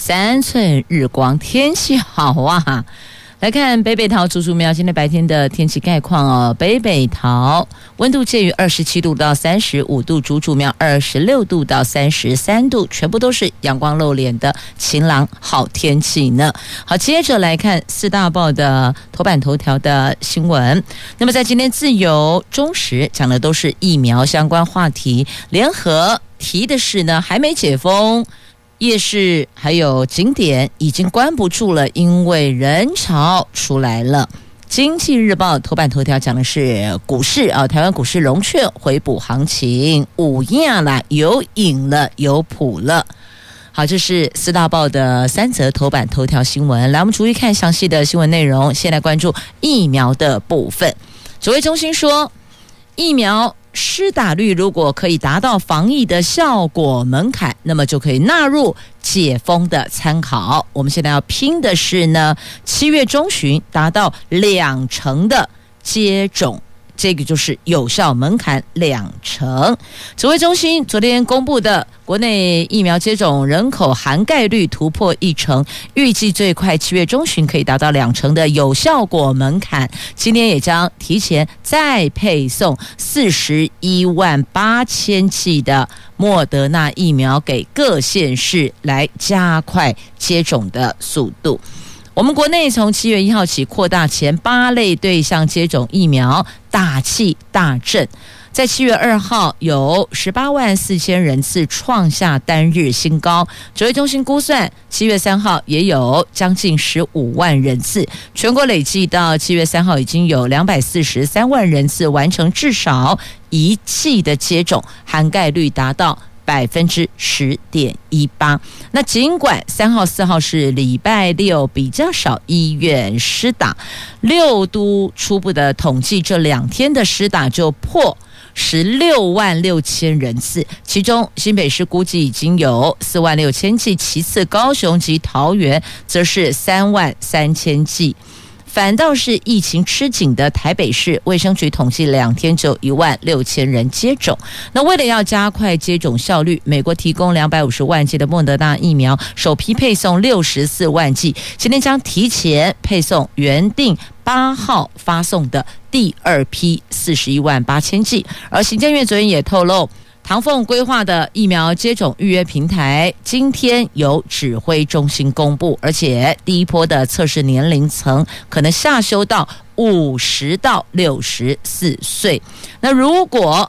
三寸日光，天气好啊！来看北北桃竹竹苗今天白天的天气概况哦。北北桃温度介于二十七度到三十五度，竹竹苗二十六度到三十三度，全部都是阳光露脸的晴朗好天气呢。好，接着来看四大报的头版头条的新闻。那么在今天自由中时讲的都是疫苗相关话题，联合提的是呢还没解封。夜市还有景点已经关不住了，因为人潮出来了。经济日报头版头条讲的是股市啊，台湾股市融券回补行情，五亚了，有影了，有谱了。好，这是四大报的三则头版头条新闻。来，我们逐一看详细的新闻内容。先来关注疫苗的部分。指挥中心说，疫苗。施打率如果可以达到防疫的效果门槛，那么就可以纳入解封的参考。我们现在要拼的是呢，七月中旬达到两成的接种。这个就是有效门槛两成。指挥中心昨天公布的国内疫苗接种人口涵盖率突破一成，预计最快七月中旬可以达到两成的有效果门槛。今天也将提前再配送四十一万八千剂的莫德纳疫苗给各县市，来加快接种的速度。我们国内从七月一号起扩大前八类对象接种疫苗，大气大振。在七月二号有十八万四千人次创下单日新高。指挥中心估算，七月三号也有将近十五万人次。全国累计到七月三号已经有两百四十三万人次完成至少一剂的接种，涵盖率达到。百分之十点一八。那尽管三号、四号是礼拜六比较少医院施打，六都初步的统计，这两天的施打就破十六万六千人次。其中新北市估计已经有四万六千剂，其次高雄及桃园则是三万三千剂。反倒是疫情吃紧的台北市卫生局统计，两天就一万六千人接种。那为了要加快接种效率，美国提供两百五十万剂的莫德纳疫苗，首批配送六十四万剂，今天将提前配送原定八号发送的第二批四十一万八千剂。而行政院昨天也透露。唐凤规划的疫苗接种预约平台，今天由指挥中心公布，而且第一波的测试年龄层可能下修到五十到六十四岁。那如果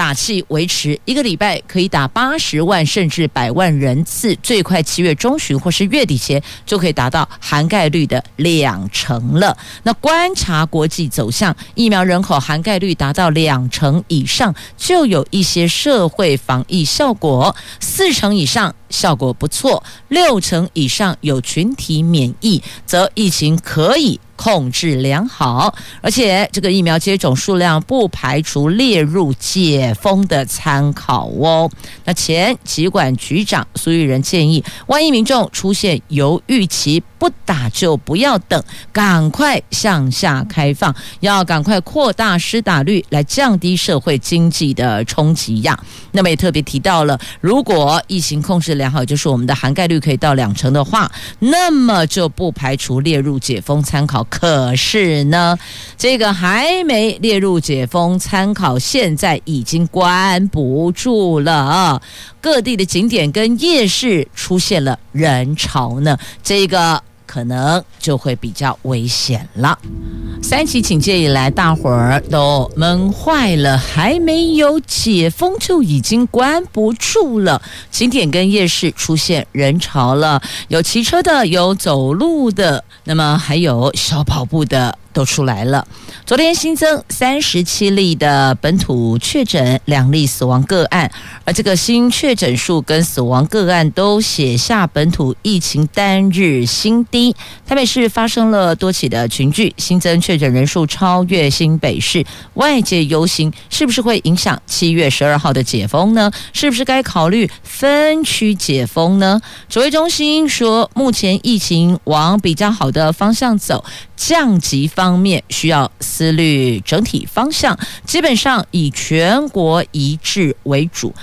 打气维持一个礼拜，可以打八十万甚至百万人次，最快七月中旬或是月底前就可以达到涵盖率的两成了。那观察国际走向，疫苗人口涵盖率达到两成以上，就有一些社会防疫效果；四成以上效果不错，六成以上有群体免疫，则疫情可以。控制良好，而且这个疫苗接种数量不排除列入解封的参考哦。那前疾管局长苏玉仁建议，万一民众出现犹豫期，不打就不要等，赶快向下开放，要赶快扩大施打率，来降低社会经济的冲击呀。那么也特别提到了，如果疫情控制良好，就是我们的涵盖率可以到两成的话，那么就不排除列入解封参考。可是呢，这个还没列入解封参考，现在已经关不住了，各地的景点跟夜市出现了人潮呢，这个。可能就会比较危险了。三级警戒以来，大伙儿都闷坏了，还没有解封就已经关不住了。景点跟夜市出现人潮了，有骑车的，有走路的，那么还有小跑步的。都出来了。昨天新增三十七例的本土确诊，两例死亡个案，而这个新确诊数跟死亡个案都写下本土疫情单日新低。台北市发生了多起的群聚，新增确诊人数超越新北市，外界忧心是不是会影响七月十二号的解封呢？是不是该考虑分区解封呢？指挥中心说，目前疫情往比较好的方向走。降级方面需要思虑整体方向，基本上以全国一致为主。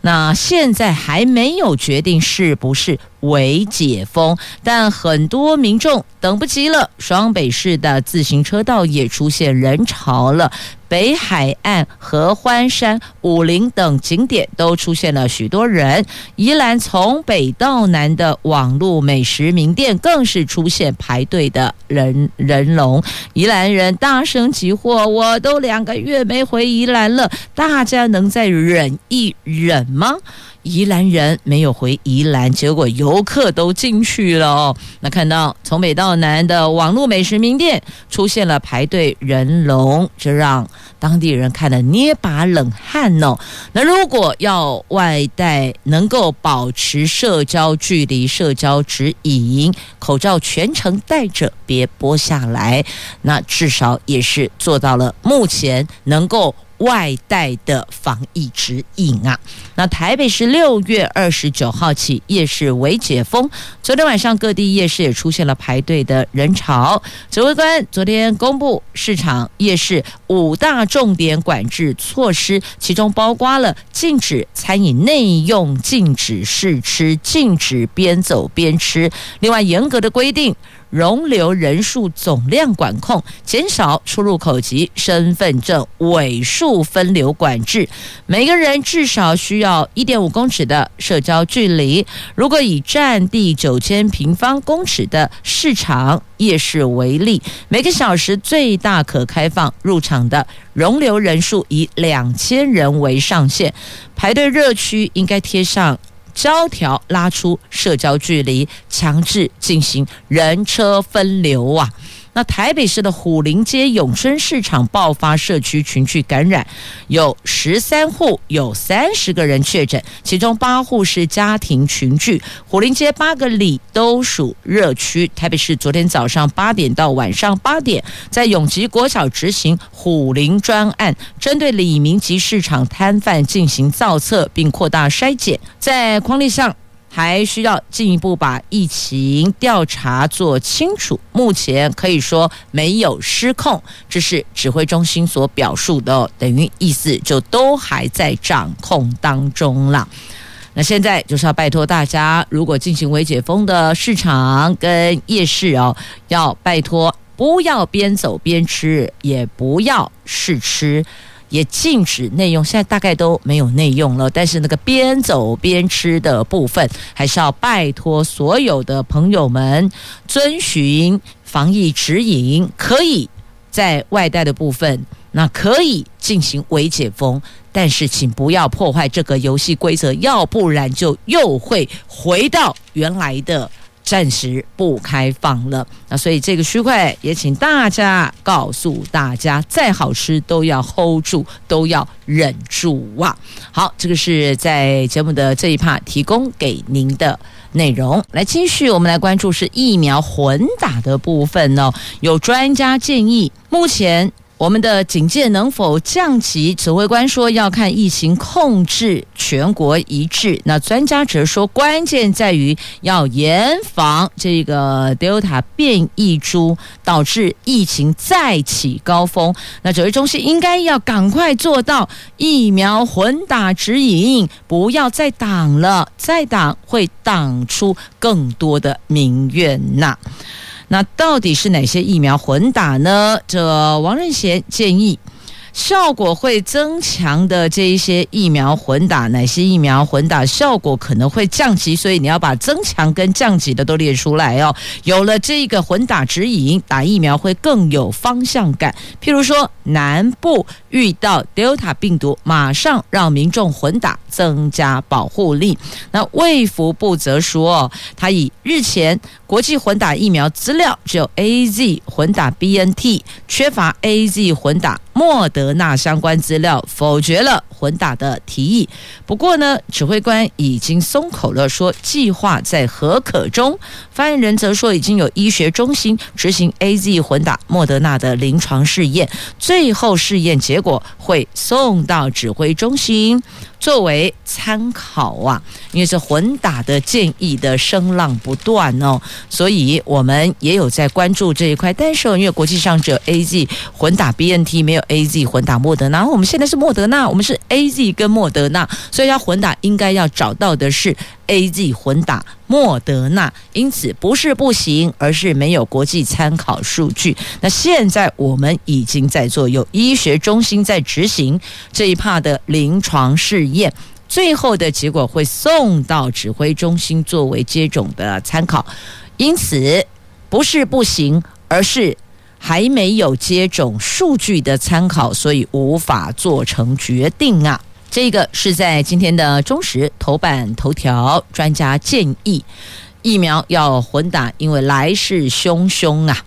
那现在还没有决定是不是为解封，但很多民众等不及了。双北市的自行车道也出现人潮了，北海岸、合欢山、武陵等景点都出现了许多人。宜兰从北到南的网络美食名店更是出现排队的人人龙。宜兰人大声疾呼：“我都两个月没回宜兰了，大家能再忍一忍吗？”宜兰人没有回宜兰，结果游客都进去了哦。那看到从北到南的网络美食名店出现了排队人龙，这让当地人看了捏把冷汗哦。那如果要外带，能够保持社交距离、社交指引，口罩全程戴着，别剥下来，那至少也是做到了目前能够。外带的防疫指引啊，那台北市六月二十九号起夜市微解封，昨天晚上各地夜市也出现了排队的人潮。指挥官昨天公布市场夜市五大重点管制措施，其中包括了禁止餐饮内用、禁止试吃、禁止边走边吃，另外严格的规定。容留人数总量管控，减少出入口及身份证尾数分流管制。每个人至少需要一点五公尺的社交距离。如果以占地九千平方公尺的市场夜市为例，每个小时最大可开放入场的容留人数以两千人为上限。排队热区应该贴上。胶条拉出社交距离，强制进行人车分流啊！那台北市的虎林街永春市场爆发社区群聚感染，有十三户有三十个人确诊，其中八户是家庭群聚。虎林街八个里都属热区。台北市昨天早上八点到晚上八点，在永吉国小执行虎林专案，针对里民及市场摊贩进行造册，并扩大筛检，在匡列上。还需要进一步把疫情调查做清楚。目前可以说没有失控，这是指挥中心所表述的，等于意思就都还在掌控当中了。那现在就是要拜托大家，如果进行微解封的市场跟夜市哦，要拜托不要边走边吃，也不要试吃。也禁止内用，现在大概都没有内用了。但是那个边走边吃的部分，还是要拜托所有的朋友们遵循防疫指引。可以在外带的部分，那可以进行微解封，但是请不要破坏这个游戏规则，要不然就又会回到原来的。暂时不开放了，那所以这个区块也请大家告诉大家，再好吃都要 hold 住，都要忍住啊！好，这个是在节目的这一 part 提供给您的内容。来继续，我们来关注是疫苗混打的部分哦。有专家建议，目前。我们的警戒能否降级？指挥官说要看疫情控制全国一致。那专家则说，关键在于要严防这个 Delta 变异株导致疫情再起高峰。那指挥中心应该要赶快做到疫苗混打指引，不要再挡了，再挡会挡出更多的民怨呐。那到底是哪些疫苗混打呢？这王任贤建议，效果会增强的这一些疫苗混打，哪些疫苗混打效果可能会降级？所以你要把增强跟降级的都列出来哦。有了这个混打指引，打疫苗会更有方向感。譬如说，南部遇到 Delta 病毒，马上让民众混打，增加保护力。那卫福部则说，他以日前国际混打疫苗资料只有 AZ 混打 BNT，缺乏 AZ 混打。莫德纳相关资料否决了混打的提议。不过呢，指挥官已经松口了，说计划在核可中。发言人则说，已经有医学中心执行 AZ 混打莫德纳的临床试验，最后试验结果会送到指挥中心。作为参考啊，因为是混打的建议的声浪不断哦，所以我们也有在关注这一块。但是因为国际上只有 AZ 混打 BNT，没有 AZ 混打莫德纳，我们现在是莫德纳，我们是 AZ 跟莫德纳，所以要混打应该要找到的是 AZ 混打莫德纳，因此不是不行，而是没有国际参考数据。那现在我们已经在做，有医学中心在执行这一帕的临床试验，最后的结果会送到指挥中心作为接种的参考。因此不是不行，而是还没有接种数据的参考，所以无法做成决定啊。这个是在今天的中时头版头条，专家建议疫苗要混打，因为来势汹汹啊。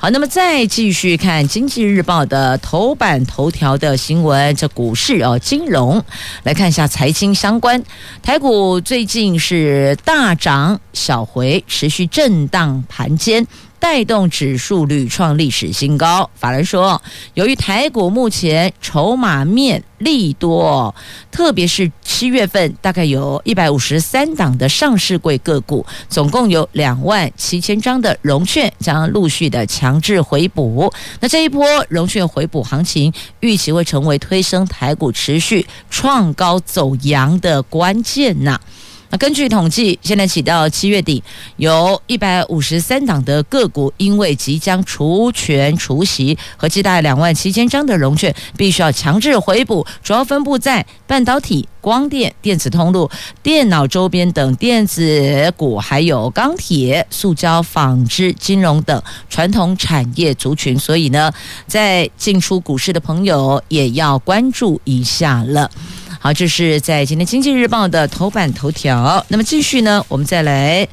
好，那么再继续看《经济日报》的头版头条的新闻，这股市哦，金融来看一下财经相关，台股最近是大涨小回，持续震荡盘间。带动指数屡创历史新高。法人说，由于台股目前筹码面利多，特别是七月份，大概有一百五十三档的上市柜个股，总共有两万七千张的融券将陆续的强制回补。那这一波融券回补行情，预期会成为推升台股持续创高走阳的关键呐。根据统计，现在起到七月底，有一百五十三档的个股，因为即将除权除息，合计大两万七千张的融券，必须要强制回补，主要分布在半导体、光电、电子通路、电脑周边等电子股，还有钢铁、塑胶、纺织、金融等传统产业族群。所以呢，在进出股市的朋友也要关注一下了。好，这是在今天《经济日报》的头版头条。那么继续呢，我们再来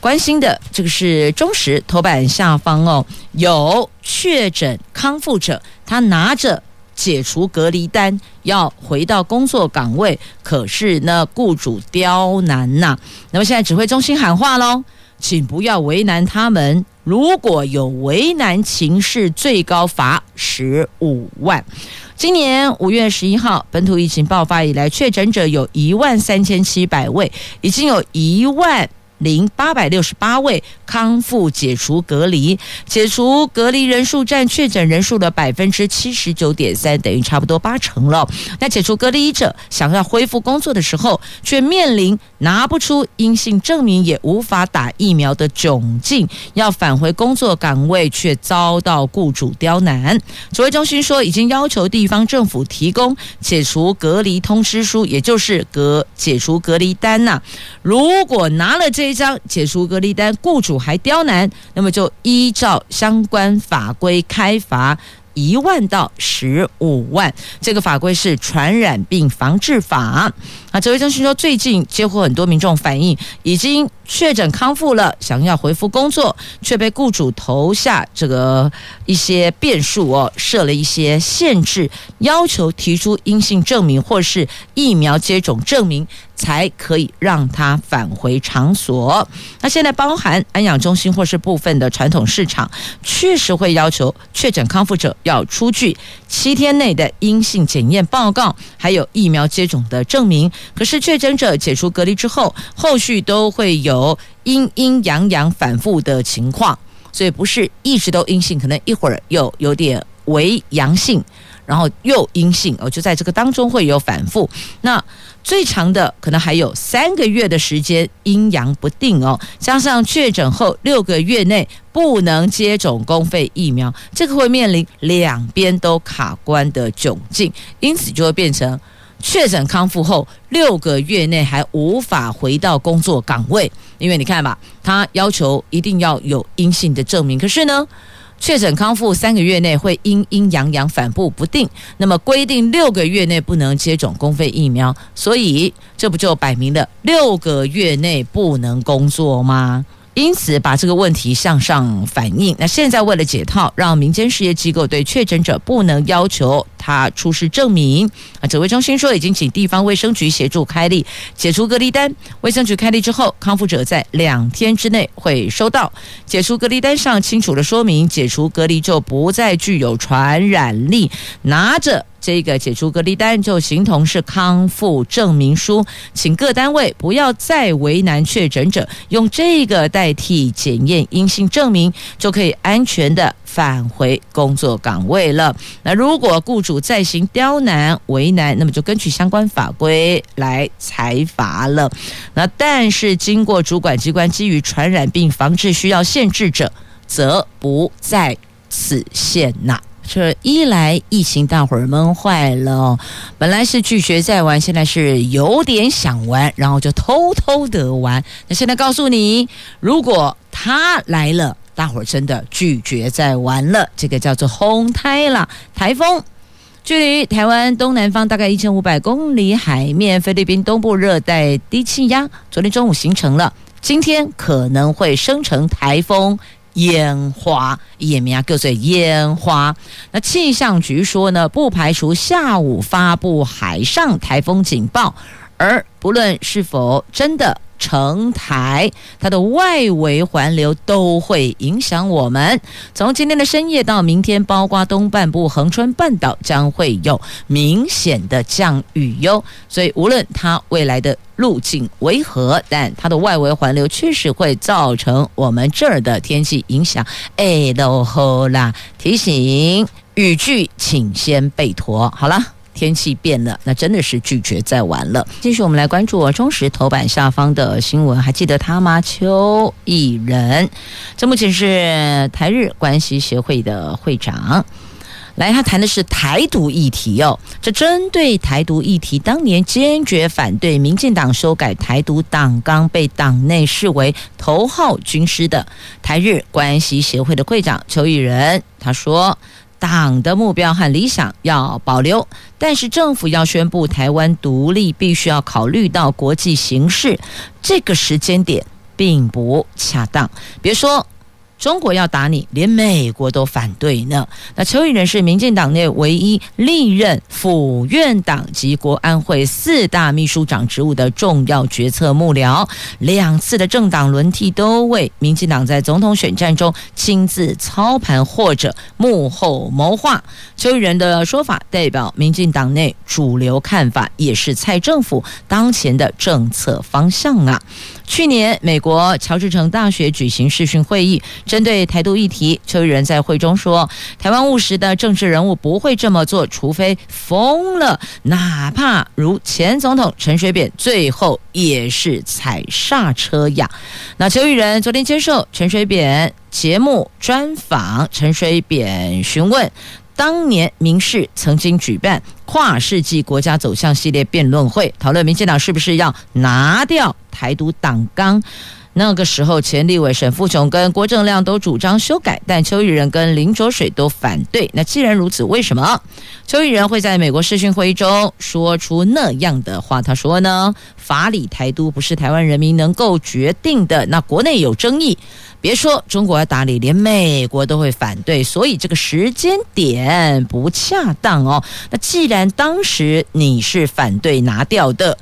关心的这个是中实头版下方哦，有确诊康复者，他拿着解除隔离单要回到工作岗位，可是呢，雇主刁难呐、那么现在指挥中心喊话喽，请不要为难他们，如果有为难情势，最高罚十五万。今年五月十一号，本土疫情爆发以来，确诊者有一万三千七百位，已经有一万零八百六十八位康复解除隔离，解除隔离人数占确诊人数的百分之七十九点三，等于差不多八成了。那解除隔离者想要恢复工作的时候，却面临拿不出阴性证明，也无法打疫苗的窘境，要返回工作岗位却遭到雇主刁难。指挥中心说，已经要求地方政府提供解除隔离通知书，也就是隔解除隔离单呐、如果拿了这一张解除隔离单，雇主还刁难，那么就依照相关法规开罚一万到十五万。这个法规是传染病防治法。啊，指挥中心说，最近接获很多民众反映，已经确诊康复了，想要回复工作，却被雇主投下这个一些变数哦，设了一些限制，要求提出阴性证明或是疫苗接种证明，才可以让他返回场所。那现在包含安养中心或是部分的传统市场，确实会要求确诊康复者要出具七天内的阴性检验报告，还有疫苗接种的证明。可是确诊者解除隔离之后，后续都会有阴阴阳阳反复的情况，所以不是一直都阴性，可能一会儿又有点为阳性，然后又阴性哦，就在这个当中会有反复。那最长的可能还有三个月的时间阴阳不定哦，加上确诊后六个月内不能接种公费疫苗，这个会面临两边都卡关的窘境，因此就会变成确诊康复后六个月内还无法回到工作岗位，因为你看吧，他要求一定要有阴性的证明，可是呢，确诊康复三个月内会阴阴阳阳反复不定，那么规定六个月内不能接种公费疫苗，所以这不就摆明了六个月内不能工作吗？因此，把这个问题向上反映。那现在为了解套，让民间事业机构对确诊者不能要求他出示证明。啊，指挥中心说已经请地方卫生局协助开立解除隔离单。卫生局开立之后，康复者在两天之内会收到解除隔离单上清楚的说明，解除隔离就不再具有传染力。拿着。这个解除隔离单就形同是康复证明书，请各单位不要再为难确诊者，用这个代替检验阴性证明，就可以安全的返回工作岗位了。那如果雇主再行刁难为难，那么就根据相关法规来裁罚了。那但是经过主管机关基于传染病防治需要限制者，则不在此限呐。这一来疫情，大伙儿闷坏了。本来是拒绝再玩，现在是有点想玩，然后就偷偷的玩。那现在告诉你，如果他来了，大伙儿真的拒绝再玩了。这个叫做轰台了，台风，距离台湾东南方大概一千五百公里海面，菲律宾东部热带低气压，昨天中午形成了，今天可能会生成台风。烟花，也名叫做烟花。那气象局说呢，不排除下午发布海上台风警报，而不论是否真的。成台，它的外围环流都会影响我们。从今天的深夜到明天，包括东半部、恒春半岛将会有明显的降雨哟。所以无论它未来的路径为何，但它的外围环流确实会造成我们这儿的天气影响。哎，都好啦，提醒雨具，请先备妥。好了。天气变了，那真的是拒绝再玩了。继续，我们来关注我中时头版下方的新闻，还记得他吗？邱毅仁，这目前是台日关系协会的会长。来，他谈的是台独议题哦。这针对台独议题，当年坚决反对民进党修改台独党纲，被党内视为头号军师的台日关系协会的会长邱毅仁，他说。党的目标和理想要保留，但是政府要宣布台湾独立，必须要考虑到国际形势，这个时间点并不恰当。别说。中国要打你，连美国都反对呢。那邱义仁是民进党内唯一历任府院党及国安会四大秘书长职务的重要决策幕僚，两次的政党轮替都为民进党在总统选战中亲自操盘或者幕后谋划。邱义仁的说法代表民进党内主流看法，也是蔡政府当前的政策方向啊。去年，美国乔治城大学举行视讯会议，针对台独议题，邱义仁在会中说：“台湾务实的政治人物不会这么做，除非疯了，哪怕如前总统陈水扁，最后也是踩刹车呀。”那邱义仁昨天接受陈水扁节目专访，陈水扁询问。当年民视曾经举办跨世纪国家走向系列辩论会，讨论民进党是不是要拿掉台独党纲。那个时候，前立委沈富雄跟郭正亮都主张修改，但邱义仁跟林卓水都反对。那既然如此，为什么邱义仁会在美国视讯会议中说出那样的话？他说呢，法理台独不是台湾人民能够决定的。那国内有争议，别说中国要打理，连美国都会反对，所以这个时间点不恰当哦。那既然当时你是反对拿掉的。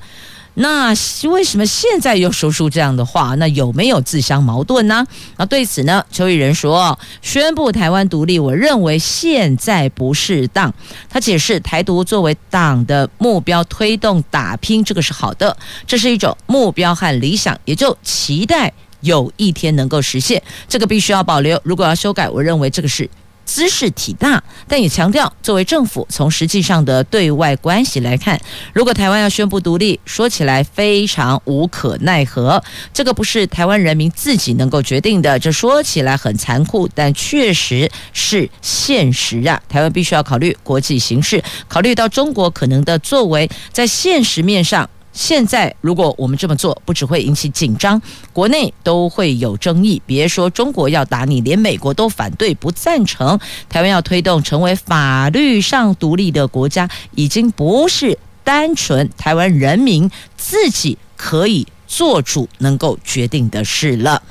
那为什么现在又说出这样的话？那有没有自相矛盾呢？那对此呢，邱义仁说，宣布台湾独立，我认为现在不适当。他解释，台独作为党的目标推动打拼，这个是好的，这是一种目标和理想，也就期待有一天能够实现。这个必须要保留。如果要修改，我认为这个是兹事体大，但也强调，作为政府，从实际上的对外关系来看，如果台湾要宣布独立，说起来非常无可奈何。这个不是台湾人民自己能够决定的，这说起来很残酷，但确实是现实啊！台湾必须要考虑国际形势，考虑到中国可能的作为，在现实面上。现在，如果我们这么做，不只会引起紧张，国内都会有争议。别说中国要打你，连美国都反对不赞成。台湾要推动成为法律上独立的国家，已经不是单纯台湾人民自己可以做主、能够决定的事了。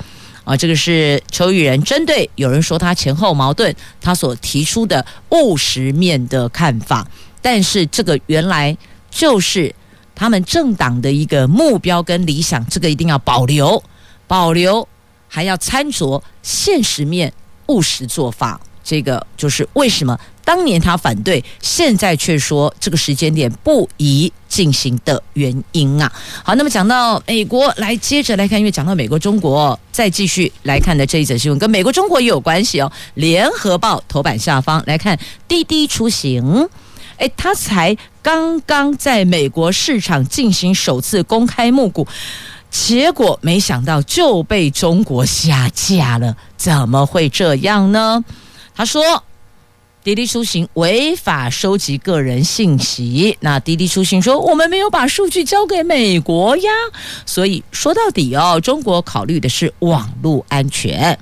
啊，这个是邱玉仁针对有人说他前后矛盾，他所提出的务实面的看法。但是这个原来就是。他们政党的一个目标跟理想，这个一定要保留，保留，还要参酌现实面务实做法。这个就是为什么当年他反对，现在却说这个时间点不宜进行的原因啊。好，那么讲到美国，来接着来看，因为讲到美国、中国，再继续来看的这一则新闻，跟美国、中国也有关系哦。联合报头版下方来看，滴滴出行。诶，他才刚刚在美国市场进行首次公开募股，结果没想到就被中国下架了，怎么会这样呢？他说，滴滴出行违法收集个人信息，那滴滴出行说我们没有把数据交给美国呀，所以说到底哦，中国考虑的是网络安全。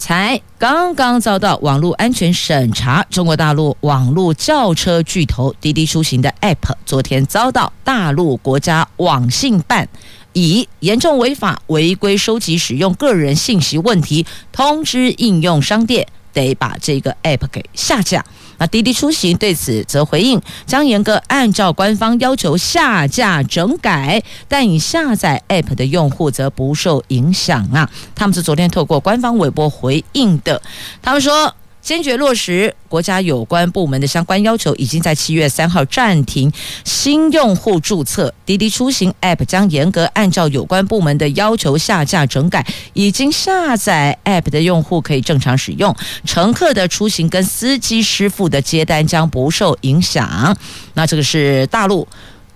才刚刚遭到网络安全审查，中国大陆网络轿车巨头滴滴出行的 App 昨天遭到大陆国家网信办以严重违法、违规收集、使用个人信息问题通知应用商店，得把这个 App 给下架。那滴滴出行对此则回应，将严格按照官方要求下架整改，但已下载 App 的用户则不受影响啊。他们是昨天透过官方微博回应的，他们说。坚决落实国家有关部门的相关要求，已经在七月三号暂停新用户注册。滴滴出行 App 将严格按照有关部门的要求下架整改，已经下载 App 的用户可以正常使用，乘客的出行跟司机师傅的接单将不受影响。那这个是大陆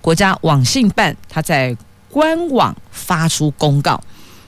国家网信办，他在官网发出公告，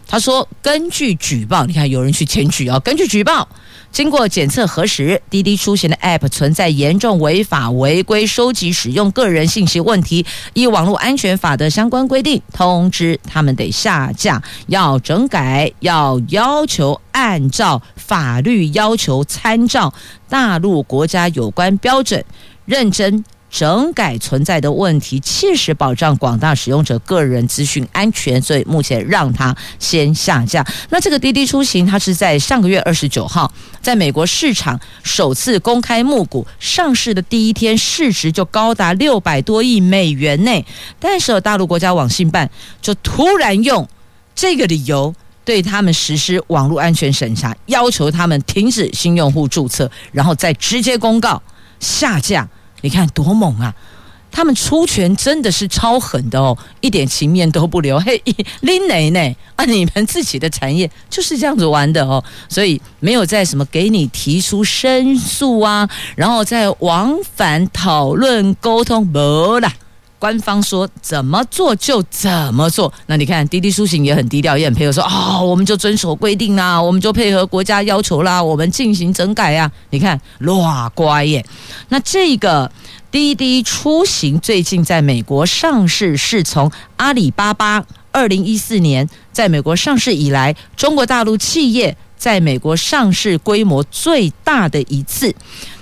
他说根据举报，你看有人去检举啊，根据举报。经过检测核实，滴滴出行的 App 存在严重违法违规收集使用个人信息问题，依网络安全法的相关规定，通知他们得下架，要整改，要要求按照法律要求，参照大陆国家有关标准，认真。整改存在的问题，切实保障广大使用者个人资讯安全，所以目前让它先下架。那这个滴滴出行，它是在上个月二十九号在美国市场首次公开募股上市的第一天，市值就高达六百多亿美元呢。但是大陆国家网信办就突然用这个理由对他们实施网络安全审查，要求他们停止新用户注册，然后再直接公告下架。你看多猛啊！他们出拳真的是超狠的哦，一点情面都不留。嘿，拎哪呢？啊，你们自己的产业就是这样子玩的哦，所以没有在什么给你提出申诉啊，然后再往返讨论沟通，没了。官方说怎么做就怎么做。那你看滴滴出行也很低调，也很配合说，哦、我们就遵守规定啦，我们就配合国家要求啦，我们进行整改啊。你看，哇乖耶。那这个滴滴出行最近在美国上市，是从阿里巴巴二零一四年在美国上市以来，中国大陆企业在美国上市规模最大的一次。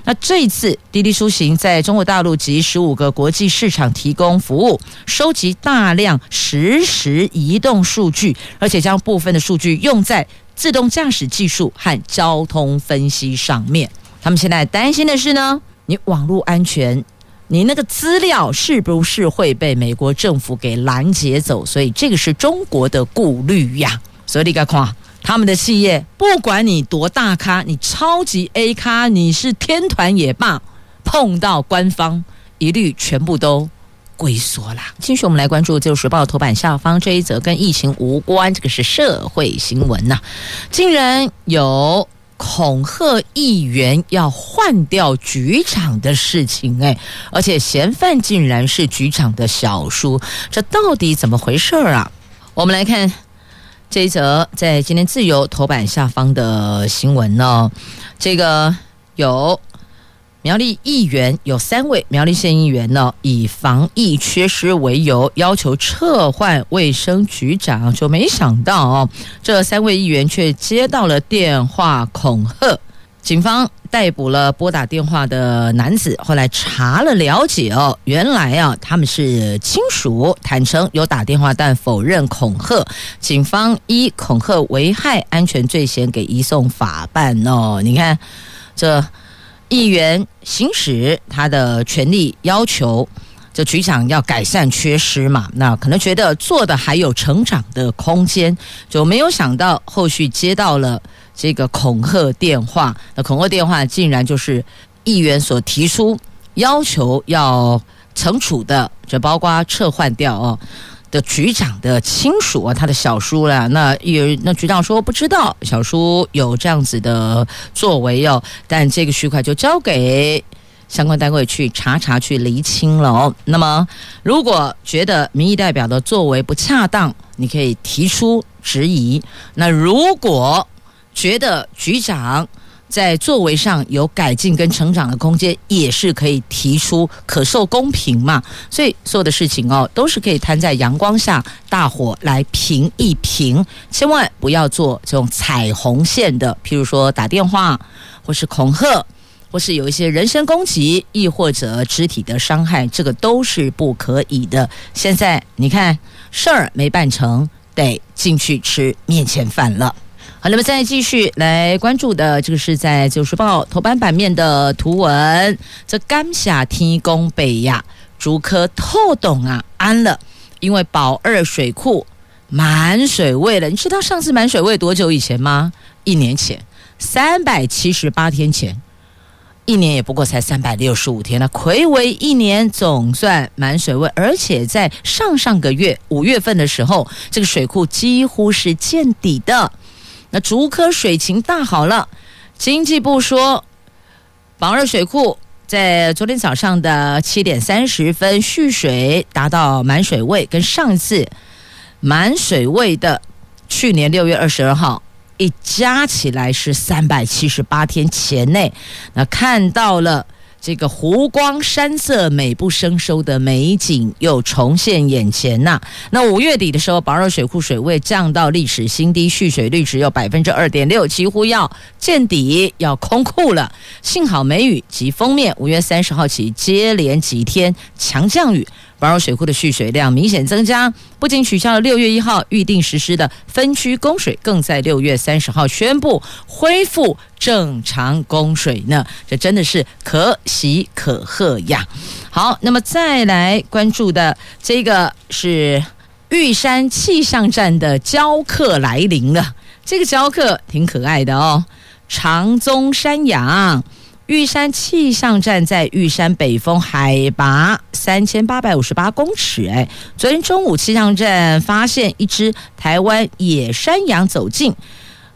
那这一次，滴滴出行在中国大陆及十五个国际市场提供服务，收集大量实时移动数据，而且将部分的数据用在自动驾驶技术和交通分析上面。他们现在担心的是呢，你网络安全，你那个资料是不是会被美国政府给拦截走？所以这个是中国的顾虑呀。所以你该看。他们的企业，不管你多大咖，你超级 A 咖，你是天团也罢，碰到官方，一律全部都龟缩啦。继续，我们来关注《自由时报》头版下方这一则跟疫情无关，这个是社会新闻呐、竟然有恐吓议员要换掉局长的事情，哎，而且嫌犯竟然是局长的小叔，这到底怎么回事啊？我们来看这一则在今天自由头版下方的新闻呢，这个有。苗栗议员有三位苗栗县议员呢，以防疫缺失为由，要求撤换卫生局长，就没想到哦，这三位议员却接到了电话恐吓。警方逮捕了拨打电话的男子，后来查了了解哦，原来啊他们是亲属，坦承有打电话，但否认恐吓。警方依恐吓危害安全罪嫌给移送法办哦。你看这。议员行使他的权利，要求这局长要改善缺失嘛？那可能觉得做的还有成长的空间，就没有想到后续接到了这个恐吓电话。那恐吓电话竟然就是议员所提出要求要惩处的，就包括撤换掉哦。的局长的亲属啊，他的小叔啦，那有那局长说不知道小叔有这样子的作为哦，但这个区块就交给相关单位去查查去厘清了哦。那么如果觉得民意代表的作为不恰当，你可以提出质疑。那如果觉得局长，在作为上有改进跟成长的空间，也是可以提出可受公平嘛。所以所有的事情哦，都是可以摊在阳光下，大伙来评一评。千万不要做这种踩红线的，譬如说打电话，或是恐吓，或是有一些人身攻击，亦或者肢体的伤害，这个都是不可以的。现在你看事儿没办成，得进去吃面前饭了。好，那么再继续来关注的，这个是在《自由时报》头版版面的图文。这甘夏天公北呀，竹科透冻啊，安了，因为宝二水库满水位了。你知道上次满水位多久以前吗？一年前，三百七十八天前，一年也不过才三百六十五天了。睽违一年，总算满水位，而且在上上个月五月份的时候，这个水库几乎是见底的。那竹科水情大好了，经济部说，宝二水库在昨天早上的七点三十分蓄水达到满水位，跟上次满水位的去年六月二十二号一加起来是三百七十八天前内，那看到了。这个湖光山色、美不胜收的美景又重现眼前呐、那五月底的时候，宝二水库水位降到历史新低，蓄水率只有百分之二点六，几乎要见底，要空库了。幸好梅雨及封面，五月三十号起接连几天强降雨。宝二水库的蓄水量明显增加，不仅取消了六月一号预定实施的分区供水，更在六月三十号宣布恢复正常供水呢。这真的是可喜可贺呀！好，那么再来关注的这个是玉山气象站的教客来临了，这个教客挺可爱的哦，长鬃山羊。玉山气象站在玉山北峰，海拔三千八百五十八公尺。哎，昨天中午气象站发现一只台湾野山羊走近，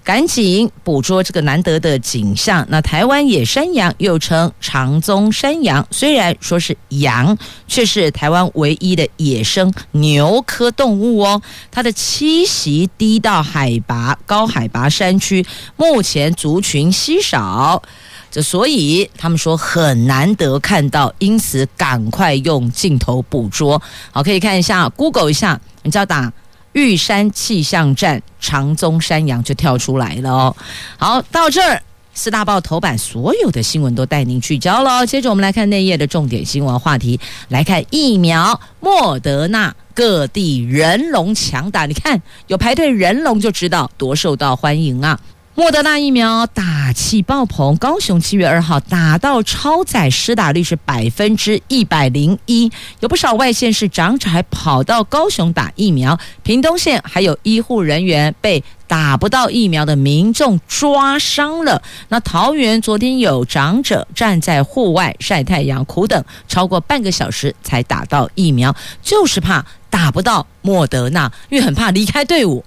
赶紧捕捉这个难得的景象。那台湾野山羊又称长鬃山羊，虽然说是羊，却是台湾唯一的野生牛科动物哦。它的栖息低到海拔高海拔山区，目前族群稀少。这所以他们说很难得看到，因此赶快用镜头捕捉。好，可以看一下，Google 一下，你只要打玉山气象站长鬃山羊就跳出来了哦。好，到这儿四大报头版所有的新闻都带您聚焦了。接着我们来看内页的重点新闻话题，来看疫苗莫德纳各地人龙抢打，你看有排队人龙就知道多受到欢迎啊。莫德纳疫苗打气爆棚，高雄七月二号打到超载，施打率是百分之一百零一，有不少外县市长者还跑到高雄打疫苗。屏东县还有医护人员被打不到疫苗的民众抓伤了。那桃园昨天有长者站在户外晒太阳，苦等超过半个小时才打到疫苗，就是怕打不到莫德纳，因为很怕离开队伍。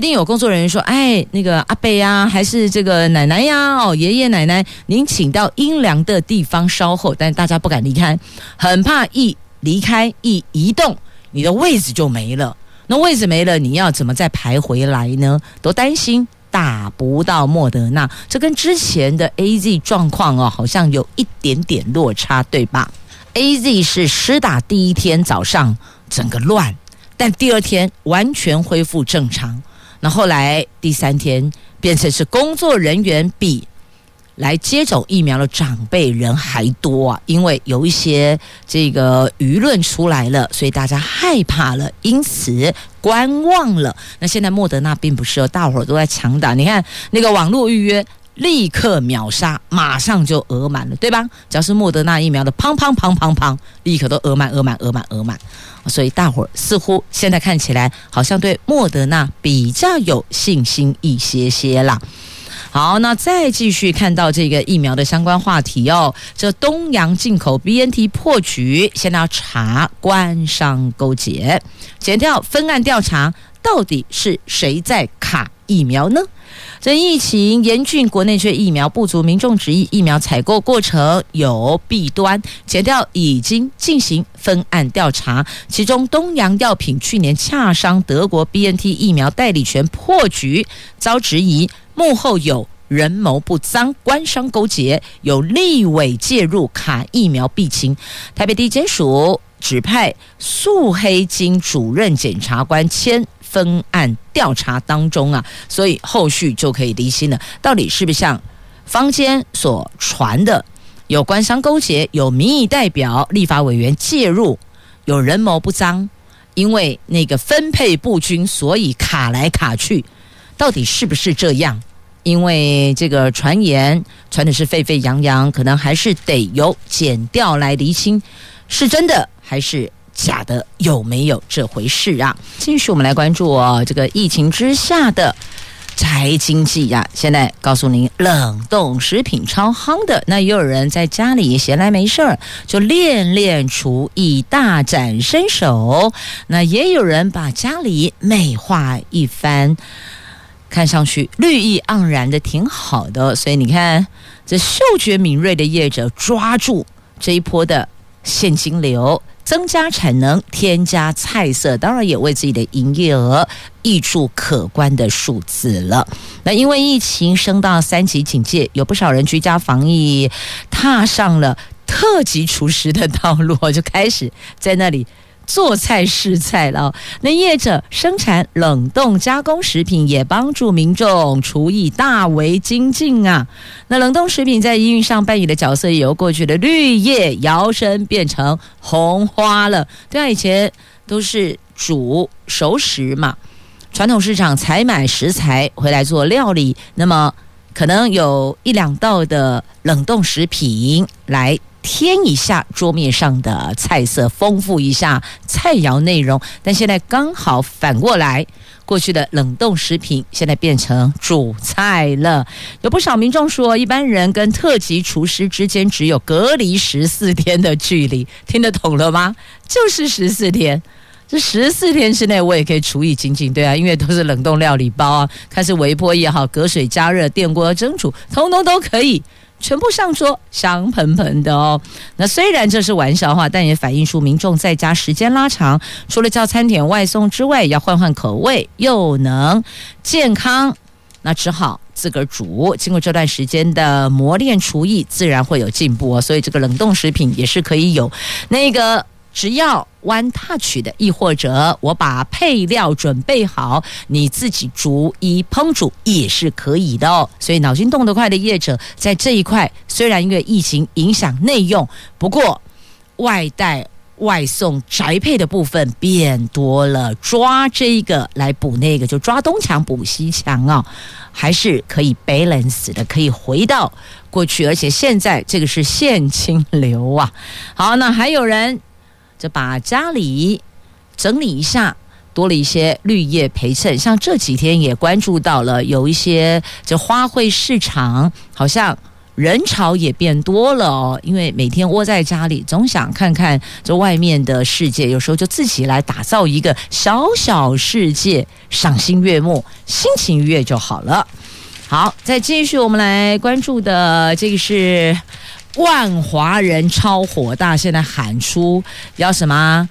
一定有工作人员说：“哎，那个阿伯呀，还是这个奶奶呀，哦，爷爷奶奶，您请到阴凉的地方稍后。”但大家不敢离开，很怕一离开一移动，你的位置就没了。那位置没了，你要怎么再排回来呢？都担心打不到莫德纳，这跟之前的 AZ 状况哦，好像有一点点落差，对吧？AZ 是施打第一天早上整个乱，但第二天完全恢复正常。那后来第三天变成是工作人员比。来接种疫苗的长辈人还多啊，因为有一些这个舆论出来了，所以大家害怕了，因此观望了。那现在莫德纳并不是哦，大伙儿都在抢打。你看那个网络预约立刻秒杀，马上就额满了，对吧？只要是莫德纳疫苗的，砰砰砰砰砰，立刻都额满、额满、额满、额满。所以大伙儿似乎现在看起来好像对莫德纳比较有信心一些些啦。好，那再继续看到这个疫苗的相关话题哦。这东洋进口 BNT 破局，现在要查官商勾结，检调分案调查，到底是谁在卡疫苗呢？这疫情严峻，国内却疫苗不足，民众质疑疫苗采购过程有弊端，检调已经进行分案调查，其中东洋药品去年洽商德国 BNT 疫苗代理权破局，遭质疑。幕后有人谋不臧，官商勾结，有立委介入卡疫苗弊情。台北地检署指派素黑金主任检察官签分案调查当中啊，所以后续就可以厘清了，到底是不是像坊间所传的有官商勾结，有民意代表、立法委员介入，有人谋不臧，因为那个分配不均，所以卡来卡去，到底是不是这样？因为这个传言传的是沸沸扬扬，可能还是得由检调来厘清，是真的还是假的，有没有这回事啊？继续我们来关注哦，这个疫情之下的宅经济呀、啊。现在告诉您，冷冻食品超夯的，那也有人在家里闲来没事儿就练练厨艺，大展身手。那也有人把家里美化一番。看上去绿意盎然的挺好的，所以你看，这嗅觉敏锐的业者抓住这一波的现金流，增加产能，添加菜色，当然也为自己的营业额挹注可观的数字了。那因为疫情升到三级警戒，有不少人居家防疫，踏上了特级厨师的道路，就开始在那里。做菜试菜了，那业者生产冷冻加工食品，也帮助民众厨艺大为精进啊。那冷冻食品在营运上扮演的角色，由过去的绿叶摇身变成红花了。对啊，以前都是煮熟食嘛，传统市场采买食材回来做料理，那么可能有一两道的冷冻食品来。添一下桌面上的菜色，丰富一下菜肴内容。但现在刚好反过来，过去的冷冻食品现在变成主菜了。有不少民众说，一般人跟特级厨师之间只有隔离十四天的距离，听得懂了吗？就是十四天，这十四天之内我也可以厨艺精进，对啊，因为都是冷冻料理包啊，看是微波也好，隔水加热、电锅蒸煮，通通都可以。全部上桌，香喷喷的哦。那虽然这是玩笑话，但也反映出民众在家时间拉长，除了叫餐点外送之外，要换换口味，又能健康，那只好自个儿煮。经过这段时间的磨练，厨艺自然会有进步哦。所以这个冷冻食品也是可以有那个。只要 one touch 的，亦或者我把配料准备好，你自己逐一烹煮也是可以的哦。所以脑筋动得快的业者在这一块，虽然因为疫情影响内用，不过外带外送宅配的部分变多了，抓这个来补那个，就抓东墙补西墙啊，还是可以 balance 的，可以回到过去，而且现在这个是现金流啊。好，那还有人。就把家里整理一下，多了一些绿叶陪衬。像这几天也关注到了，有一些这花卉市场好像人潮也变多了哦，因为每天窝在家里，总想看看这外面的世界，有时候就自己来打造一个小小世界，赏心悦目，心情愉悦就好了。好，再继续，我们来关注的这个是万华人超火大，现在喊出要什么？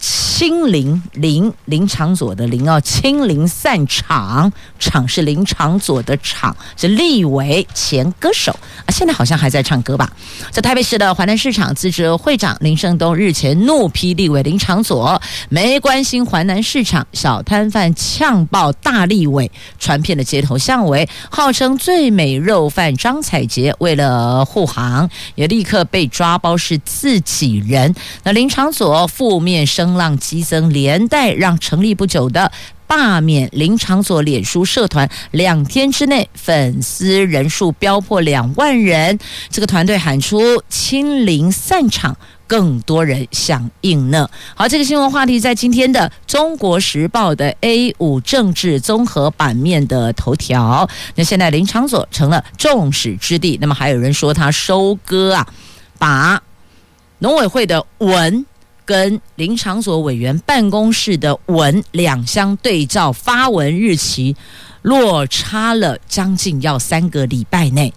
清零零林场佐的林哦，清零散场，场是林场佐的场，是立委前歌手啊，现在好像还在唱歌吧？在台北市的华南市场自治会长林胜东日前怒批立委林场佐没关心华南市场小摊贩呛爆大立委，传遍了街头巷尾，号称最美肉贩张彩洁为了护航，也立刻被抓包是自己人。那林场佐负面声。声浪激增，连带让成立不久的罢免林昶佐脸书社团，两天之内粉丝人数飙破两万人。这个团队喊出清零散场，更多人响应呢。好，这个新闻话题在今天的《中国时报》的 A 五政治综合版面的头条。那现在林场所成了众矢之的，那么还有人说他收割啊，把农委会的文。跟林昶佐委员办公室的文两相对照，发文日期落差了将近要三个礼拜内。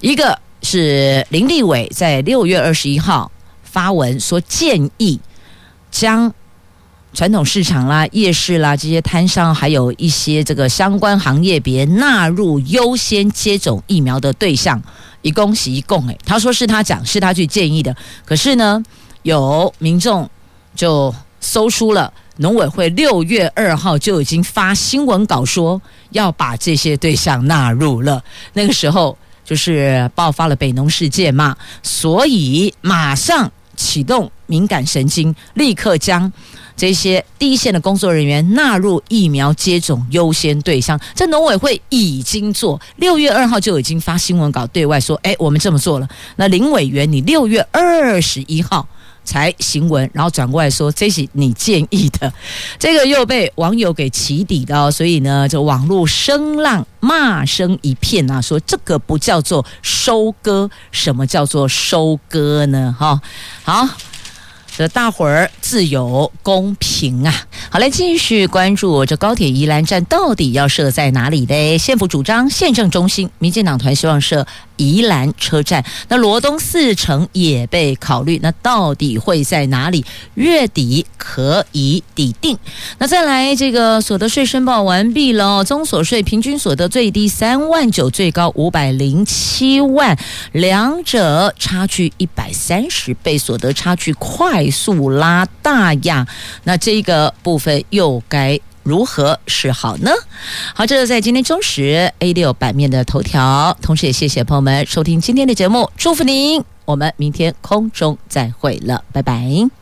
一个是林立伟在六月二十一号发文说，建议将传统市场啦、夜市啦这些摊商，还有一些这个相关行业别纳入优先接种疫苗的对象。一恭喜一共，诶，他说是他讲，是他去建议的。可是呢？有民众就搜出了农委会六月二号就已经发新闻稿说要把这些对象纳入了，那个时候就是爆发了北农事件嘛，所以马上启动敏感神经，立刻将这些第一线的工作人员纳入疫苗接种优先对象。这农委会已经做，六月二号就已经发新闻稿对外说，哎，我们这么做了。那林委员，你六月二十一号。才行文，然后转过来说，这是你建议的，这个又被网友给起底了，所以呢，就网络声浪骂声一片啊，说这个不叫做收割，什么叫做收割呢？哈，好。的大伙儿自有公平啊！好，嘞继续关注这高铁宜兰站到底要设在哪里嘞？县府主张县政中心，民进党团希望设宜兰车站。那罗东四城也被考虑，那到底会在哪里？月底可以底定。那再来这个所得税申报完毕了，综所税平均所得最低三万九，最高五百零七万，两者差距一百三十倍，所得差距快速拉大呀，那这个部分又该如何是好呢？好，这是在今天中时 A 六版面的头条，同时也谢谢朋友们收听今天的节目，祝福您，我们明天空中再会了，拜拜。